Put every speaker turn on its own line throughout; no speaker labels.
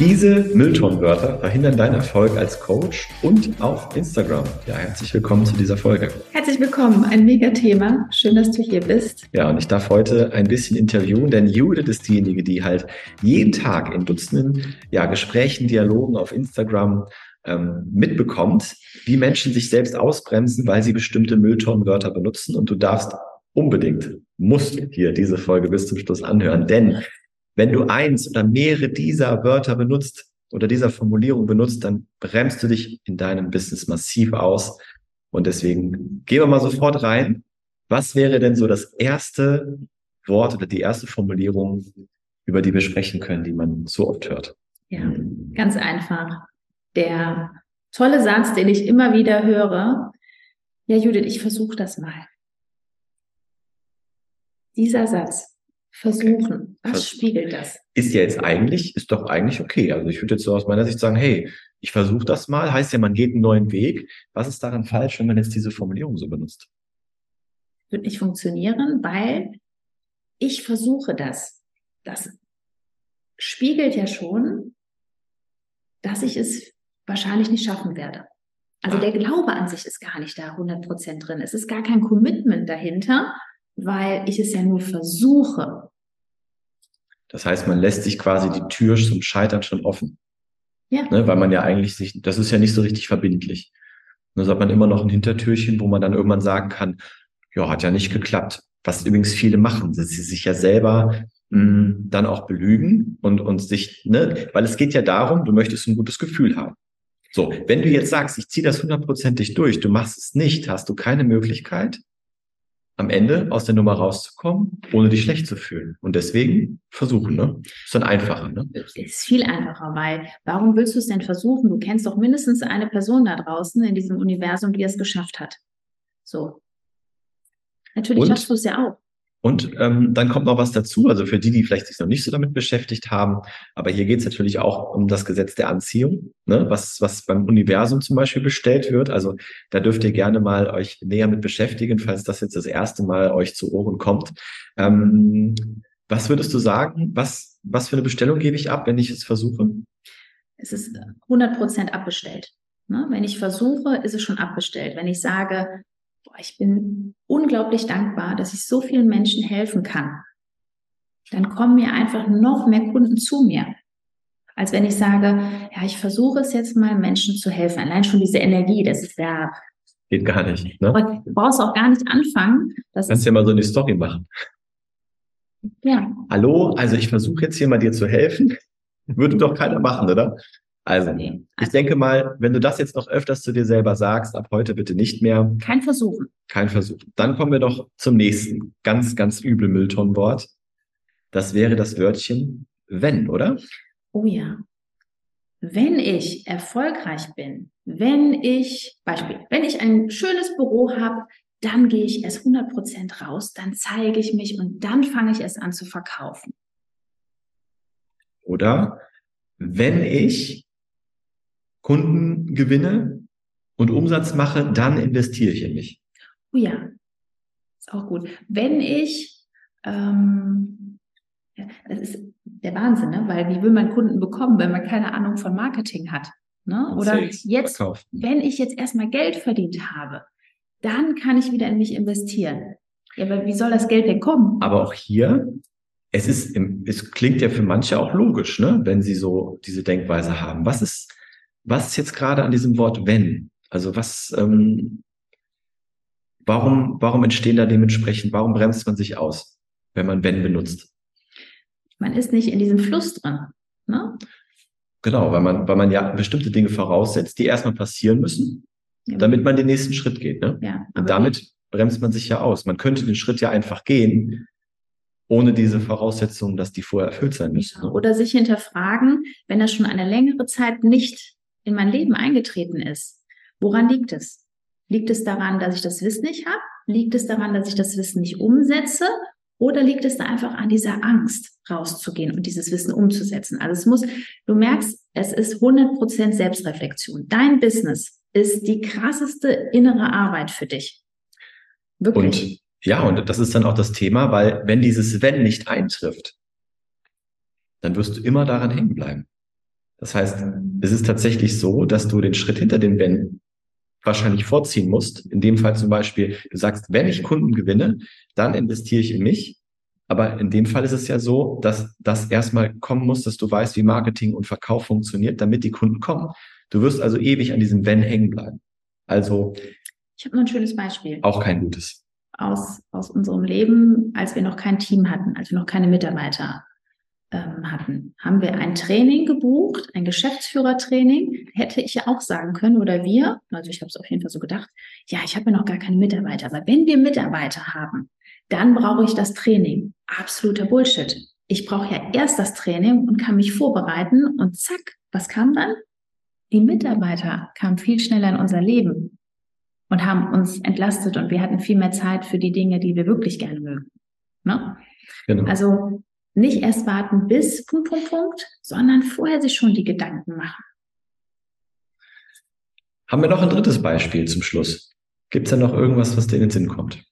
Diese Mülltonwörter verhindern deinen Erfolg als Coach und auf Instagram. Ja, herzlich willkommen zu dieser Folge.
Herzlich willkommen, ein mega Thema. Schön, dass du hier bist.
Ja, und ich darf heute ein bisschen interviewen, denn Judith ist diejenige, die halt jeden Tag in Dutzenden ja, Gesprächen, Dialogen auf Instagram ähm, mitbekommt, wie Menschen sich selbst ausbremsen, weil sie bestimmte Mülltonwörter benutzen. Und du darfst unbedingt, musst hier diese Folge bis zum Schluss anhören, denn wenn du eins oder mehrere dieser Wörter benutzt oder dieser Formulierung benutzt, dann bremst du dich in deinem Business massiv aus. Und deswegen gehen wir mal sofort rein. Was wäre denn so das erste Wort oder die erste Formulierung, über die wir sprechen können, die man so oft hört?
Ja, ganz einfach. Der tolle Satz, den ich immer wieder höre. Ja, Judith, ich versuche das mal. Dieser Satz versuchen. Was Vers spiegelt das?
Ist ja jetzt eigentlich, ist doch eigentlich okay. Also ich würde jetzt so aus meiner Sicht sagen, hey, ich versuche das mal, heißt ja, man geht einen neuen Weg. Was ist daran falsch, wenn man jetzt diese Formulierung so benutzt?
Wird nicht funktionieren, weil ich versuche das. Das spiegelt ja schon, dass ich es wahrscheinlich nicht schaffen werde. Also ah. der Glaube an sich ist gar nicht da 100% drin. Es ist gar kein Commitment dahinter, weil ich es ja nur versuche.
Das heißt, man lässt sich quasi die Tür zum Scheitern schon offen. Ja. Ne, weil man ja eigentlich sich, das ist ja nicht so richtig verbindlich. Da hat man immer noch ein Hintertürchen, wo man dann irgendwann sagen kann, ja, hat ja nicht geklappt. Was übrigens viele machen, dass sie sich ja selber mh, hm, dann auch belügen und, und sich, ne, weil es geht ja darum, du möchtest ein gutes Gefühl haben. So, wenn du jetzt sagst, ich ziehe das hundertprozentig durch, du machst es nicht, hast du keine Möglichkeit, am Ende aus der Nummer rauszukommen, ohne dich schlecht zu fühlen. Und deswegen versuchen, ne? Ist dann einfacher, ne?
Ist viel einfacher, weil warum willst du es denn versuchen? Du kennst doch mindestens eine Person da draußen in diesem Universum, die es geschafft hat. So. Natürlich Und? schaffst du es ja auch.
Und ähm, dann kommt noch was dazu, also für die, die vielleicht sich noch nicht so damit beschäftigt haben, aber hier geht es natürlich auch um das Gesetz der Anziehung, ne? was, was beim Universum zum Beispiel bestellt wird. Also da dürft ihr gerne mal euch näher mit beschäftigen, falls das jetzt das erste Mal euch zu Ohren kommt. Ähm, was würdest du sagen? Was, was für eine Bestellung gebe ich ab, wenn ich es versuche?
Es ist 100 Prozent abbestellt. Ne? Wenn ich versuche, ist es schon abbestellt. Wenn ich sage, ich bin unglaublich dankbar, dass ich so vielen Menschen helfen kann, dann kommen mir einfach noch mehr Kunden zu mir. Als wenn ich sage, ja, ich versuche es jetzt mal Menschen zu helfen. Allein schon diese Energie, das ist ja.
Geht gar nicht. Ne?
Du brauchst auch gar nicht anfangen.
Das Kannst ja mal so eine Story machen. Ja. Hallo, also ich versuche jetzt hier mal dir zu helfen. Würde doch keiner machen, oder? Also, okay. ich denke mal, wenn du das jetzt noch öfters zu dir selber sagst, ab heute bitte nicht mehr.
Kein Versuch.
Kein Versuch. Dann kommen wir doch zum nächsten ganz, ganz übel Mülltonnenwort. Das wäre das Wörtchen wenn, oder?
Oh ja. Wenn ich erfolgreich bin, wenn ich, Beispiel, wenn ich ein schönes Büro habe, dann gehe ich erst 100% raus, dann zeige ich mich und dann fange ich erst an zu verkaufen.
Oder wenn ich Kunden gewinne und Umsatz mache, dann investiere ich in mich.
Oh ja, ist auch gut. Wenn ich, ähm, ja, das ist der Wahnsinn, ne? weil wie will man Kunden bekommen, wenn man keine Ahnung von Marketing hat? Ne? Oder Sales, jetzt, Verkauf. wenn ich jetzt erstmal Geld verdient habe, dann kann ich wieder in mich investieren. Ja, aber wie soll das Geld denn kommen?
Aber auch hier, es ist, es klingt ja für manche auch logisch, ne, wenn sie so diese Denkweise haben. Was ist, was ist jetzt gerade an diesem Wort wenn? Also was, ähm, warum, warum entstehen da dementsprechend, warum bremst man sich aus, wenn man wenn benutzt?
Man ist nicht in diesem Fluss drin. Ne?
Genau, weil man, weil man ja bestimmte Dinge voraussetzt, die erstmal passieren müssen, ja. damit man den nächsten Schritt geht. Ne? Ja, Und damit wie? bremst man sich ja aus. Man könnte den Schritt ja einfach gehen, ohne diese Voraussetzungen, dass die vorher erfüllt sein müssen.
Oder sich hinterfragen, wenn er schon eine längere Zeit nicht in mein Leben eingetreten ist. Woran liegt es? Liegt es daran, dass ich das Wissen nicht habe? liegt es daran, dass ich das Wissen nicht umsetze oder liegt es da einfach an dieser Angst, rauszugehen und dieses Wissen umzusetzen? Also es muss, du merkst, es ist 100% Selbstreflexion. Dein Business ist die krasseste innere Arbeit für dich.
Wirklich. Und ja, und das ist dann auch das Thema, weil wenn dieses Wenn nicht eintrifft, dann wirst du immer daran hängen bleiben. Das heißt, es ist tatsächlich so, dass du den Schritt hinter dem Wenn wahrscheinlich vorziehen musst. In dem Fall zum Beispiel, du sagst, wenn ich Kunden gewinne, dann investiere ich in mich. Aber in dem Fall ist es ja so, dass das erstmal kommen muss, dass du weißt, wie Marketing und Verkauf funktioniert, damit die Kunden kommen. Du wirst also ewig an diesem Wenn hängen bleiben. Also.
Ich habe noch ein schönes Beispiel.
Auch kein gutes.
Aus, aus unserem Leben, als wir noch kein Team hatten, als wir noch keine Mitarbeiter ähm, hatten, haben wir ein Training gebucht, ein Geschäftsführertraining. Hätte ich ja auch sagen können oder wir, also ich habe es auf jeden Fall so gedacht, ja, ich habe ja noch gar keine Mitarbeiter, aber wenn wir Mitarbeiter haben, dann brauche ich das Training. Absoluter Bullshit. Ich brauche ja erst das Training und kann mich vorbereiten und zack, was kam dann? Die Mitarbeiter kamen viel schneller in unser Leben und haben uns entlastet und wir hatten viel mehr Zeit für die Dinge, die wir wirklich gerne mögen. Ne? Genau. Also nicht erst warten bis Punkt, Punkt, Punkt, sondern vorher sich schon die Gedanken machen.
Haben wir noch ein drittes Beispiel zum Schluss? Gibt es da noch irgendwas, was dir in den Sinn kommt?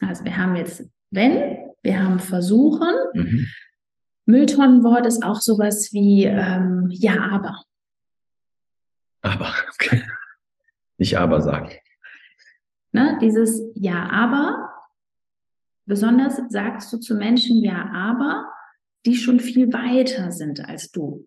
Also wir haben jetzt wenn, wir haben versuchen. Mhm. Mülltonnenwort ist auch sowas wie ähm, ja, aber.
Aber, okay. Nicht aber sagen.
Ne, dieses ja, aber Besonders sagst du zu Menschen ja, aber die schon viel weiter sind als du.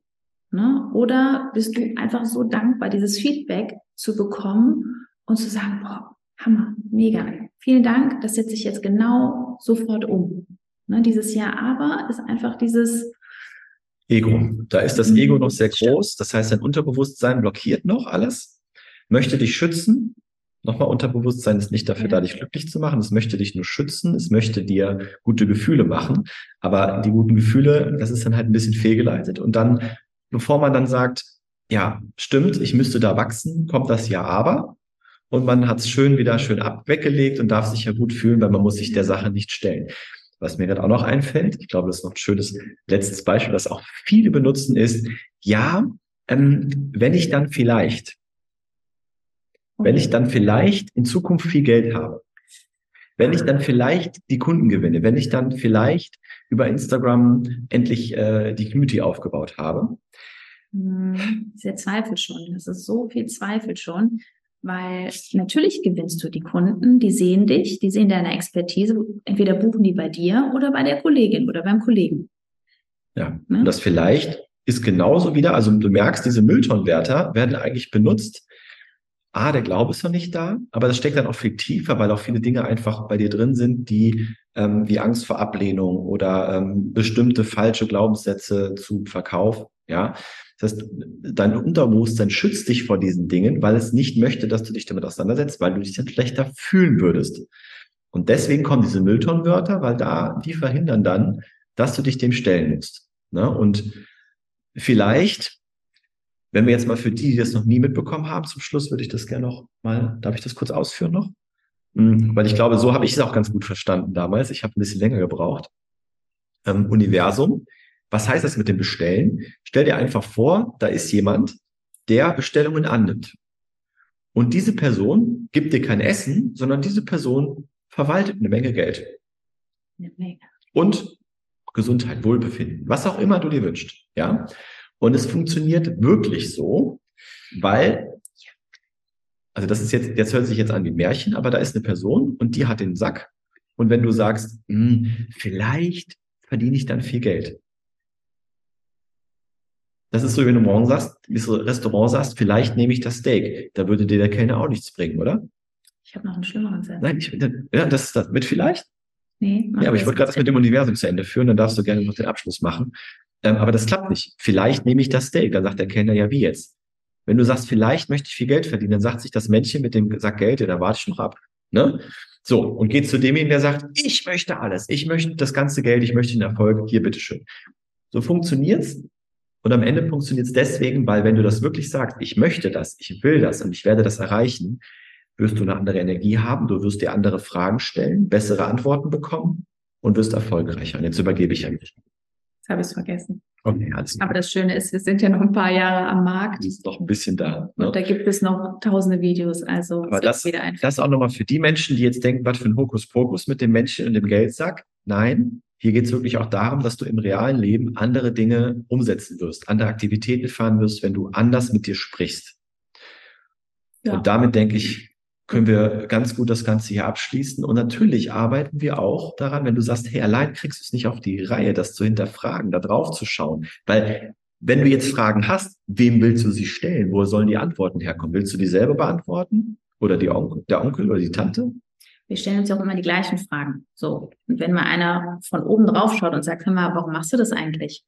Ne? Oder bist du einfach so dankbar, dieses Feedback zu bekommen und zu sagen, boah, Hammer, mega, vielen Dank, das setze ich jetzt genau sofort um. Ne? Dieses Ja, aber ist einfach dieses
Ego. Da ist das Ego noch sehr groß. Das heißt, dein Unterbewusstsein blockiert noch alles, möchte dich schützen Nochmal, Unterbewusstsein ist nicht dafür ja. da, dich glücklich zu machen. Es möchte dich nur schützen. Es möchte dir gute Gefühle machen. Aber die guten Gefühle, das ist dann halt ein bisschen fehlgeleitet. Und dann, bevor man dann sagt, ja, stimmt, ich müsste da wachsen, kommt das Ja aber. Und man hat es schön wieder schön abweggelegt und darf sich ja gut fühlen, weil man muss sich der Sache nicht stellen. Was mir gerade auch noch einfällt, ich glaube, das ist noch ein schönes letztes Beispiel, das auch viele benutzen, ist, ja, ähm, wenn ich dann vielleicht wenn ich dann vielleicht in Zukunft viel Geld habe, wenn ich dann vielleicht die Kunden gewinne, wenn ich dann vielleicht über Instagram endlich äh, die Community aufgebaut habe.
Sehr Zweifel schon. Das ist so viel Zweifel schon, weil natürlich gewinnst du die Kunden, die sehen dich, die sehen deine Expertise. Entweder buchen die bei dir oder bei der Kollegin oder beim Kollegen.
Ja, ne? und das vielleicht ist genauso wieder, also du merkst, diese Mülltonnenwärter werden eigentlich benutzt, A, der Glaube ist noch nicht da, aber das steckt dann auch viel tiefer, weil auch viele Dinge einfach bei dir drin sind, die ähm, wie Angst vor Ablehnung oder ähm, bestimmte falsche Glaubenssätze zu Verkauf. Ja, das heißt, dein Unterbewusstsein schützt dich vor diesen Dingen, weil es nicht möchte, dass du dich damit auseinandersetzt, weil du dich dann schlechter fühlen würdest. Und deswegen kommen diese Mülltonnenwörter, weil da die verhindern dann, dass du dich dem stellen musst. Ne? Und vielleicht wenn wir jetzt mal für die, die das noch nie mitbekommen haben, zum Schluss würde ich das gerne noch mal, darf ich das kurz ausführen noch? Mhm, weil ich glaube, so habe ich es auch ganz gut verstanden damals. Ich habe ein bisschen länger gebraucht. Ähm, Universum. Was heißt das mit dem Bestellen? Stell dir einfach vor, da ist jemand, der Bestellungen annimmt. Und diese Person gibt dir kein Essen, sondern diese Person verwaltet eine Menge Geld. Eine Menge. Und Gesundheit, Wohlbefinden, was auch immer du dir wünschst. Ja. Und es funktioniert wirklich so, weil, also das ist jetzt, jetzt hört sich jetzt an wie Märchen, aber da ist eine Person und die hat den Sack. Und wenn du sagst, hm, vielleicht verdiene ich dann viel Geld. Das ist so, wenn du morgen sagst, ins Restaurant sagst, vielleicht nehme ich das Steak. Da würde dir der Kellner auch nichts bringen, oder?
Ich habe noch einen schlimmeren Satz.
Nein, ich, ja, das ist das mit vielleicht.
Nee,
ja, aber ich wollte gerade das mit dem Universum zu Ende führen, dann darfst du gerne noch den Abschluss machen. Ähm, aber das klappt nicht. Vielleicht nehme ich das Steak. Dann sagt der Kellner, ja, wie jetzt? Wenn du sagst, vielleicht möchte ich viel Geld verdienen, dann sagt sich das Männchen mit dem Sack Geld, ja, da warte ich noch ab. Ne? So, und geht zu demjenigen, der sagt, ich möchte alles, ich möchte das ganze Geld, ich möchte den Erfolg, hier, bitteschön. So funktioniert's. Und am Ende funktioniert's deswegen, weil wenn du das wirklich sagst, ich möchte das, ich will das und ich werde das erreichen, wirst du eine andere Energie haben, du wirst dir andere Fragen stellen, bessere Antworten bekommen und wirst erfolgreicher. Und jetzt übergebe ich an dich.
Jetzt habe ich es vergessen.
Okay, alles
Aber das Schöne ist, wir sind ja noch ein paar Jahre am Markt.
ist noch ein bisschen da. Ne?
Und da gibt es noch tausende Videos. Also
Aber das,
wieder einfach.
das auch nochmal für die Menschen, die jetzt denken, was für ein Hokuspokus mit dem Menschen und dem Geldsack. Nein, hier geht es wirklich auch darum, dass du im realen Leben andere Dinge umsetzen wirst, andere Aktivitäten fahren wirst, wenn du anders mit dir sprichst.
Ja.
Und damit denke ich, können wir ganz gut das Ganze hier abschließen. Und natürlich arbeiten wir auch daran, wenn du sagst, hey, allein kriegst du es nicht auf die Reihe, das zu hinterfragen, da drauf zu schauen. Weil wenn du jetzt Fragen hast, wem willst du sie stellen? Wo sollen die Antworten herkommen? Willst du die selber beantworten? Oder die Onkel, der Onkel oder die Tante?
wir stellen uns ja auch immer die gleichen Fragen. So. Und wenn mal einer von oben drauf schaut und sagt, hör mal, warum machst du das eigentlich?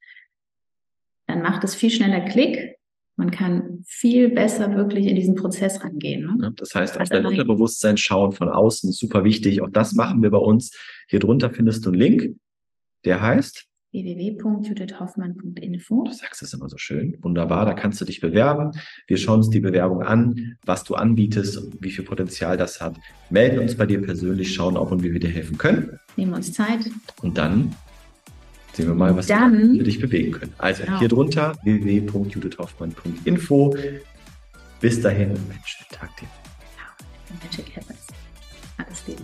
Dann macht es viel schneller Klick. Man kann viel besser wirklich in diesen Prozess rangehen. Ne?
Ja, Das heißt, auf dein. Unterbewusstsein schauen von außen ist super wichtig. Auch das machen wir bei uns. Hier drunter findest du einen Link, der heißt,
www.judithhoffmann.info.
du sagst es immer so schön, wunderbar, da kannst du dich bewerben. Wir schauen uns die Bewerbung an, was du anbietest, und wie viel Potenzial das hat. Melden uns bei dir persönlich, schauen, ob und wie wir dir helfen können.
Nehmen wir uns Zeit.
Und dann sehen wir mal, was wir
Dann,
dich bewegen können. Also
Genau.
hier drunter www.judithhoffmann.info. Bis dahin, Mensch, schönen Tag dir.
Magic Happens. Alles Liebe.